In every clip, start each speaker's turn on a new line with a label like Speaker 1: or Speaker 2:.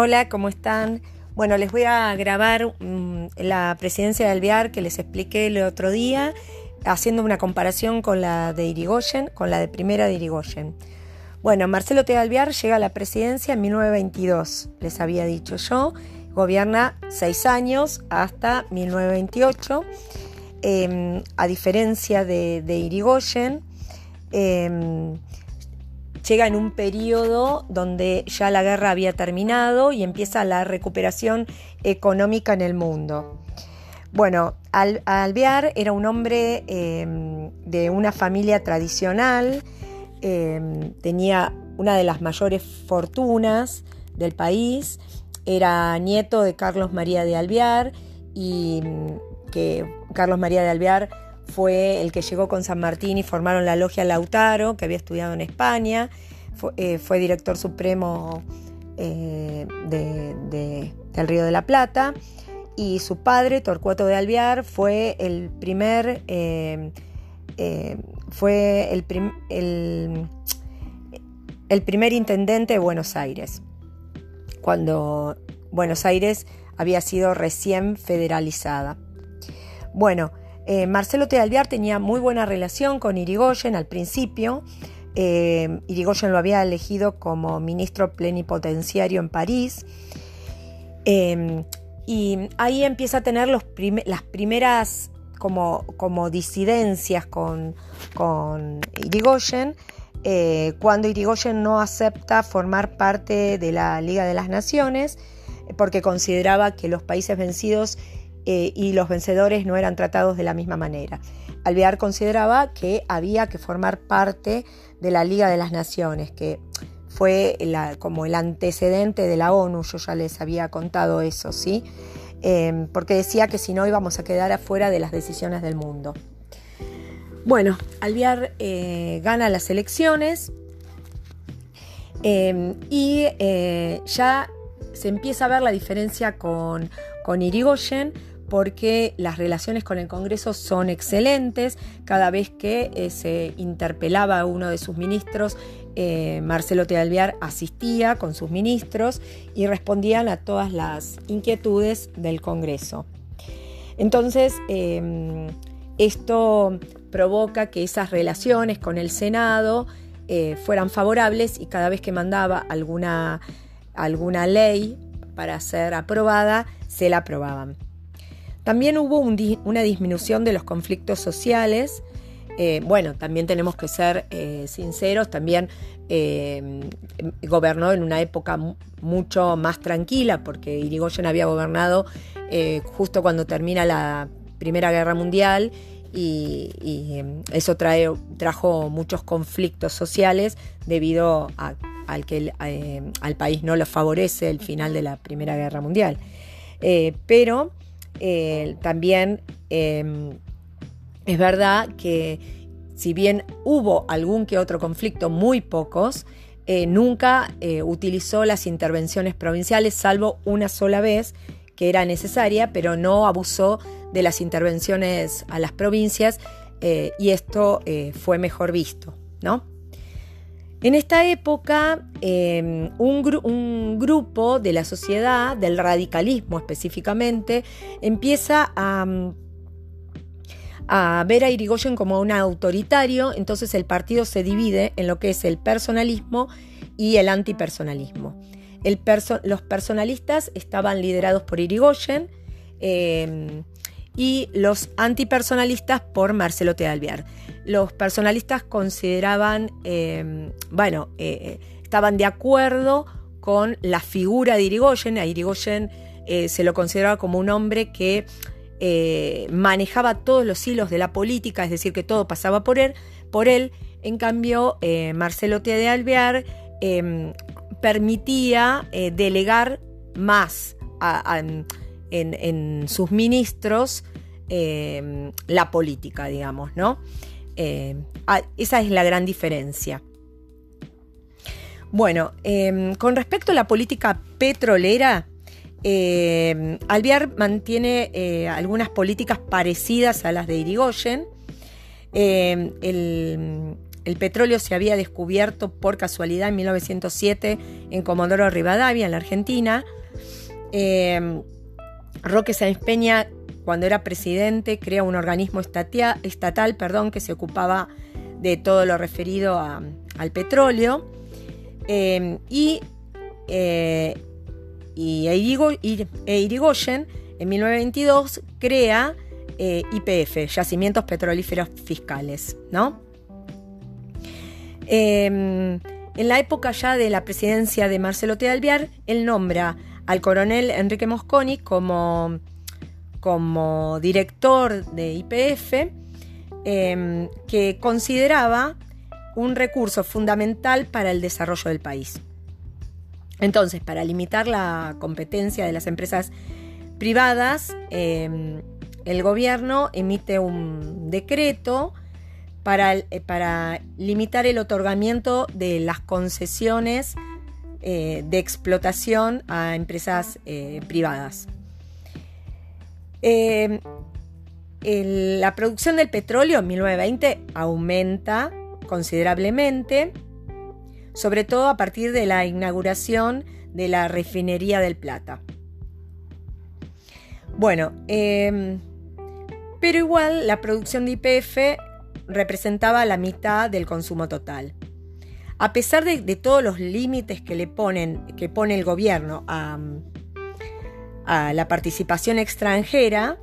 Speaker 1: Hola, ¿cómo están? Bueno, les voy a grabar mm, la presidencia de Alvear que les expliqué el otro día, haciendo una comparación con la de Irigoyen, con la de primera de Irigoyen. Bueno, Marcelo T. Alvear llega a la presidencia en 1922, les había dicho yo, gobierna seis años hasta 1928, em, a diferencia de, Irigoyen. Em, llega en un periodo donde ya la guerra había terminado y empieza la recuperación económica en el mundo. Bueno, Alvear era un hombre em, de una familia tradicional, em, tenía una de las mayores fortunas del país, era nieto de Carlos María de Alvear y mm, que Carlos María de Alvear fue el que llegó con San Martín y formaron la logia Lautaro, que había estudiado en España, fue, eh, director supremo eh, del Río de la Plata, y su padre, Torcuato de Alvear, fue el primer, eh, fue el, el primer intendente de Buenos Aires, cuando Buenos Aires había sido recién federalizada. Bueno, eh, Marcelo Alvear tenía muy buena relación con Irigoyen al principio. Eh, Irigoyen lo había elegido como ministro plenipotenciario en París. Em, y ahí empieza a tener las primeras como, disidencias con, Irigoyen, eh, cuando Irigoyen no acepta formar parte de la Liga de las Naciones, porque consideraba que los países vencidos eh, y los vencedores no eran tratados de la misma manera. Alvear consideraba que había que formar parte de la Liga de las Naciones, que fue como el antecedente de la ONU, yo ya les había contado eso, ¿sí? Em, porque decía que si no íbamos a quedar afuera de las decisiones del mundo. Bueno, Alvear eh, gana las elecciones em, y eh, ya se empieza a ver la diferencia con, con Irigoyen porque las relaciones con el Congreso son excelentes. Cada vez que eh, se interpelaba a uno de sus ministros, eh, Marcelo Tealviar asistía con sus ministros y respondían a todas las inquietudes del Congreso. Entonces, em, esto provoca que esas relaciones con el Senado eh, fueran favorables y cada vez que mandaba alguna, alguna ley para ser aprobada, se la aprobaban. También hubo una disminución de los conflictos sociales. Eh, bueno, también tenemos que ser eh, sinceros, también eh, gobernó en una época mucho más tranquila, porque Irigoyen había gobernado justo cuando termina la Primera Guerra Mundial y, eso trajo muchos conflictos sociales debido al que al país no lo favorece el final de la Primera Guerra Mundial. pero eh, también em, es verdad que si bien hubo algún que otro conflicto, muy pocos, eh, nunca eh, utilizó las intervenciones provinciales, salvo una sola vez que era necesaria, pero no abusó de las intervenciones a las provincias y esto fue mejor visto, ¿no? En esta época, em, un, grupo de la sociedad, del radicalismo específicamente, empieza a, ver a Irigoyen como un autoritario, entonces el partido se divide en lo que es el personalismo y el antipersonalismo. los personalistas estaban liderados por Irigoyen em, y los antipersonalistas por Marcelo T. Los personalistas consideraban, em, bueno, eh, eh, estaban de acuerdo con la figura de Irigoyen. A Irigoyen eh, se lo consideraba como un hombre que manejaba todos los hilos de la política, es decir, que todo pasaba por él. Por él. En cambio, Marcelo T. de Alvear permitía delegar más en, sus ministros la política, digamos, ¿no? Eh, ah, esa es la gran diferencia. Bueno, em, con respecto a la política petrolera, eh, Alvear mantiene eh, algunas políticas parecidas a las de Irigoyen. Em, el petróleo se había descubierto por casualidad en 1907 en Comodoro Rivadavia, en la Argentina. Roque Sáenz Peña, cuando era presidente, crea un organismo estatal perdón, que se ocupaba de todo lo referido al petróleo. Eh, y, eh, y Irigoyen, en 1922, crea IPF, Yacimientos Petrolíferos Fiscales, ¿no? Em, en la época ya de la presidencia de Marcelo T. Alvear, él nombra al coronel Enrique Mosconi como, como director de IPF, em, que consideraba un recurso fundamental para el desarrollo del país. Entonces, para limitar la competencia de las empresas privadas, em, el gobierno emite un decreto eh, para, limitar el otorgamiento de las concesiones eh, de explotación a empresas privadas. la producción del petróleo en 1920 aumenta considerablemente, sobre todo a partir de la inauguración de la refinería del Plata. Bueno, pero igual la producción de IPF representaba la mitad del consumo total. A pesar de, todos los límites que le ponen, que pone el gobierno a, la participación extranjera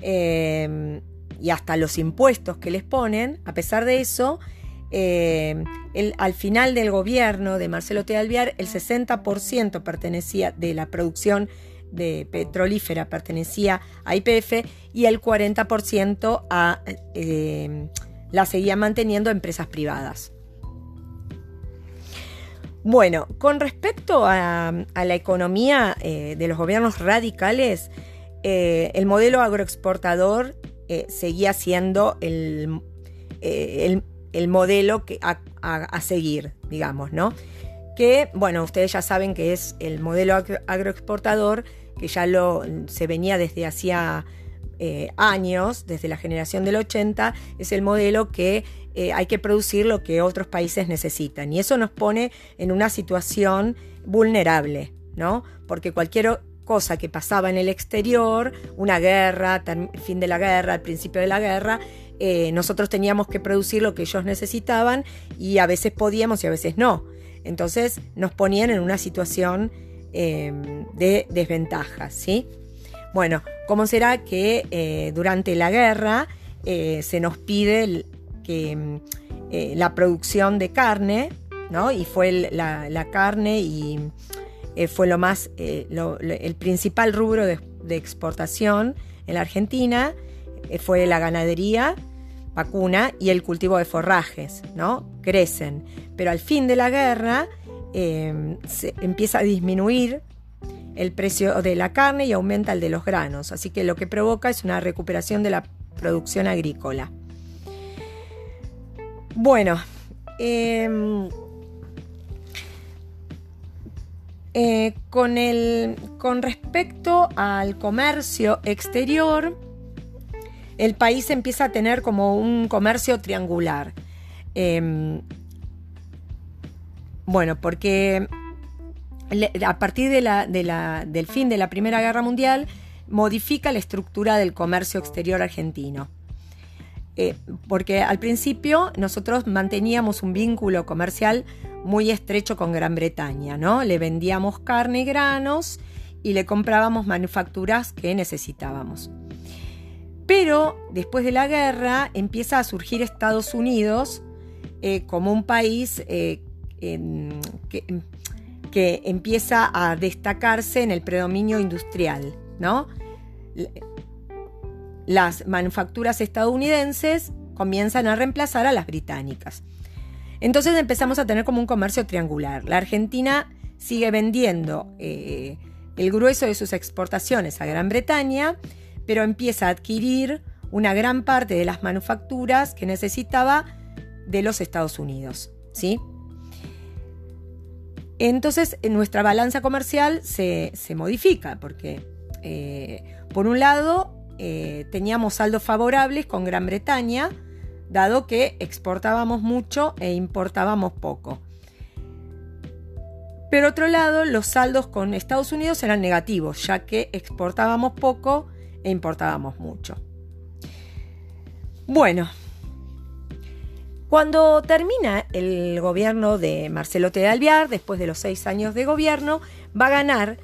Speaker 1: eh, y hasta los impuestos que les ponen, a pesar de eso, eh, al final del gobierno de Marcelo T. Alviar, el 60% pertenecía de la producción de petrolífera pertenecía a IPF y el 40% a, eh, la seguía manteniendo empresas privadas. Bueno, con respecto a, la economía eh, de los gobiernos radicales, eh, el modelo agroexportador seguía siendo el, el, modelo que a, a, seguir, digamos, ¿no? Que, bueno, ustedes ya saben que es el modelo agroexportador que ya lo, se venía desde hacía eh, años, desde la generación del 80, es el modelo que eh, hay que producir lo que otros países necesitan. Y eso nos pone en una situación vulnerable, ¿no? Porque cualquier cosa que pasaba en el exterior, una guerra, fin de la guerra, al principio de la guerra, eh, nosotros teníamos que producir lo que ellos necesitaban y a veces podíamos y a veces no. Entonces nos ponían en una situación Em, de desventajas, ¿sí? Bueno, ¿cómo será que eh, durante la guerra eh, se nos pide que em, eh, la producción de carne, ¿no? Y fue la, carne y fue lo más, el principal rubro de, de, exportación en la Argentina, fue la ganadería vacuna y el cultivo de forrajes, ¿no? Crecen. Pero al fin de la guerra se empieza a disminuir el precio de la carne y aumenta el de los granos, así que lo que provoca es una recuperación de la producción agrícola. Bueno, em, eh, con, con respecto al comercio exterior, el país empieza a tener como un comercio triangular. Em, bueno, porque a partir del fin de la Primera Guerra Mundial modifica la estructura del comercio exterior argentino. Eh, porque al principio nosotros manteníamos un vínculo comercial muy estrecho con Gran Bretaña, ¿no? Le vendíamos carne y granos y le comprábamos manufacturas que necesitábamos. Pero después de la guerra empieza a surgir Estados Unidos eh, como un país eh, que, empieza a destacarse en el predominio industrial, ¿no? Las manufacturas estadounidenses comienzan a reemplazar a las británicas. Entonces empezamos a tener como un comercio triangular. La Argentina sigue vendiendo eh, el grueso de sus exportaciones a Gran Bretaña, pero empieza a adquirir una gran parte de las manufacturas que necesitaba de los Estados Unidos. ¿sí? Entonces nuestra balanza comercial se, modifica porque, eh, por un lado, eh, teníamos saldos favorables con Gran Bretaña, dado que exportábamos mucho e importábamos poco. Pero otro lado, los saldos con Estados Unidos eran negativos, ya que exportábamos poco e importábamos mucho. Bueno, cuando termina el gobierno de Marcelo T. Alviar, después de los seis años de gobierno, va a ganar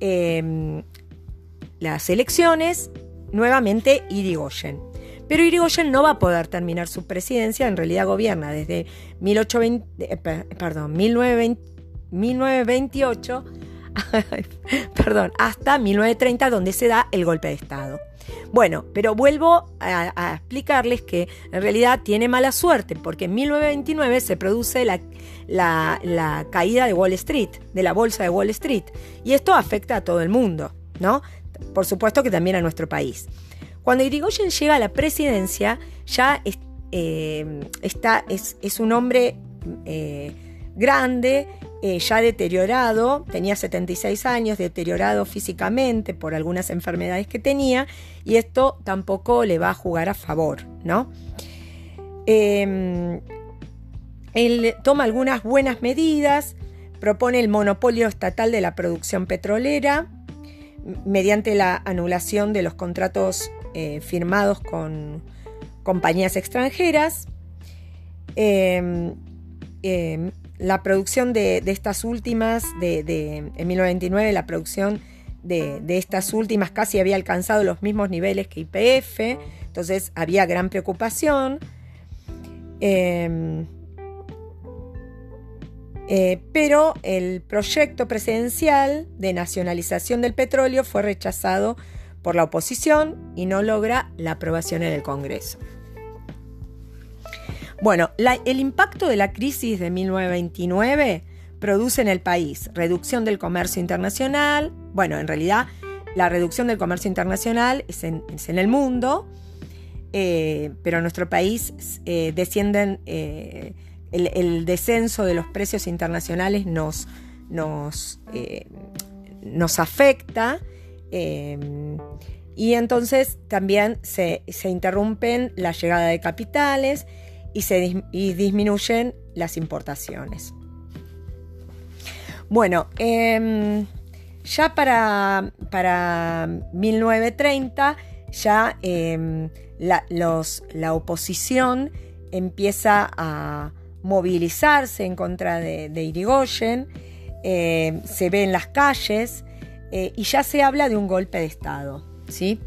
Speaker 1: em, las elecciones nuevamente Irigoyen. Pero Irigoyen no va a poder terminar su presidencia, en realidad gobierna desde 1820, eh, perdón, 1928 perdón, hasta 1930 donde se da el golpe de Estado. Bueno, pero vuelvo a, explicarles que en realidad tiene mala suerte porque en 1929 se produce la, caída de Wall Street, de la bolsa de Wall Street, y esto afecta a todo el mundo, ¿no? Por supuesto que también a nuestro país. Cuando Irigoyen llega a la presidencia, ya eh, está, es, un hombre eh, grande, eh, ya deteriorado, tenía 76 años, deteriorado físicamente por algunas enfermedades que tenía, y esto tampoco le va a jugar a favor, ¿no? Em, él toma algunas buenas medidas, propone el monopolio estatal de la producción petrolera mediante la anulación de los contratos eh, firmados con compañías extranjeras. Em, em, la producción de, estas últimas, de, en 1929, la producción de, estas últimas casi había alcanzado los mismos niveles que IPF, entonces había gran preocupación. Em, eh, pero el proyecto presidencial de nacionalización del petróleo fue rechazado por la oposición y no logra la aprobación en el Congreso. Bueno, el impacto de la crisis de 1929 produce en el país reducción del comercio internacional, bueno, en realidad la reducción del comercio internacional es en, el mundo, eh, pero en nuestro país eh, descienden, eh, el, descenso de los precios internacionales nos, nos, nos afecta y entonces también se, se interrumpen la llegada de capitales, y, se disminuyen las importaciones. Bueno, em, ya para, para, 1930 ya em, la, la, oposición empieza a movilizarse en contra de, Irigoyen, em, se ve en las calles eh, y ya se habla de un golpe de Estado. ¿sí?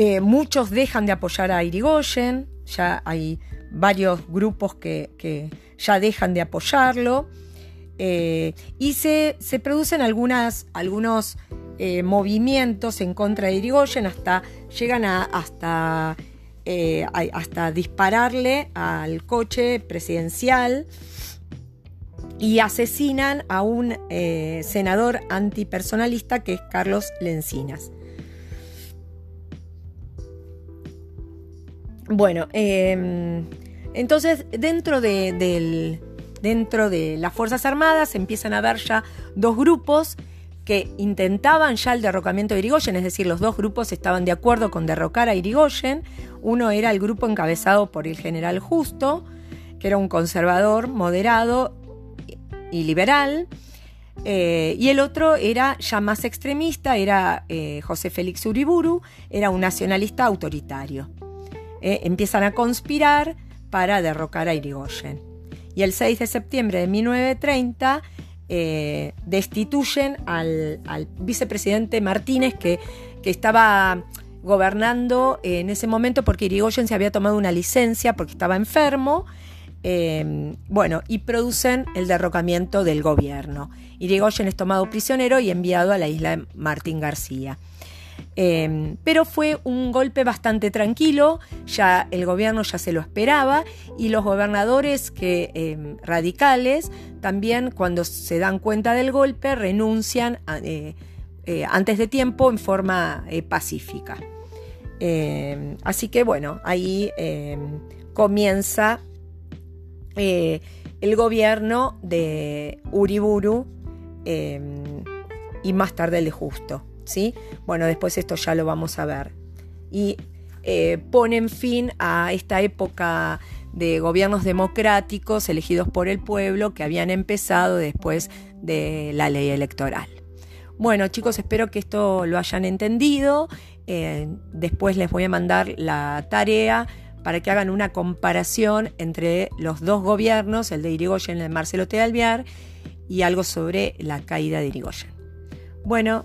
Speaker 1: Eh, muchos dejan de apoyar a Irigoyen, ya hay varios grupos que, ya dejan de apoyarlo. Eh, y se, producen algunas, algunos eh, movimientos en contra de Irigoyen, hasta llegan a hasta, hasta dispararle al coche presidencial y asesinan a un senador antipersonalista que es Carlos Lencinas. Bueno, em, entonces dentro de, dentro de las Fuerzas Armadas empiezan a haber ya dos grupos que intentaban ya el derrocamiento de Irigoyen, es decir, los dos grupos estaban de acuerdo con derrocar a Irigoyen. Uno era el grupo encabezado por el general Justo, que era un conservador, moderado y liberal, eh, y el otro era ya más extremista, era eh, José Félix Uriburu, era un nacionalista autoritario. Eh, empiezan a conspirar para derrocar a Irigoyen. Y el 6 de septiembre de 1930 eh, destituyen al, vicepresidente Martínez que, que estaba gobernando en ese momento porque Irigoyen se había tomado una licencia porque estaba enfermo. Eh, bueno, y producen el derrocamiento del gobierno. Irigoyen es tomado prisionero y enviado a la isla de Martín García. Em, pero fue un golpe bastante tranquilo, ya el gobierno ya se lo esperaba y los gobernadores que, em, radicales también cuando se dan cuenta del golpe renuncian eh, eh, antes de tiempo en forma eh, pacífica. Em, así que bueno, ahí comienza el gobierno de Uriburu y más tarde el de Justo. Bueno, después esto ya lo vamos a ver. Y eh, ponen fin a esta época de gobiernos democráticos elegidos por el pueblo que habían empezado después de la ley electoral. Bueno chicos, espero que esto lo hayan entendido. Eh, después les voy a mandar la tarea para que hagan una comparación entre los dos gobiernos, el de Irigoyen y el de Marcelo T. Y algo sobre la caída de Irigoyen. Bueno,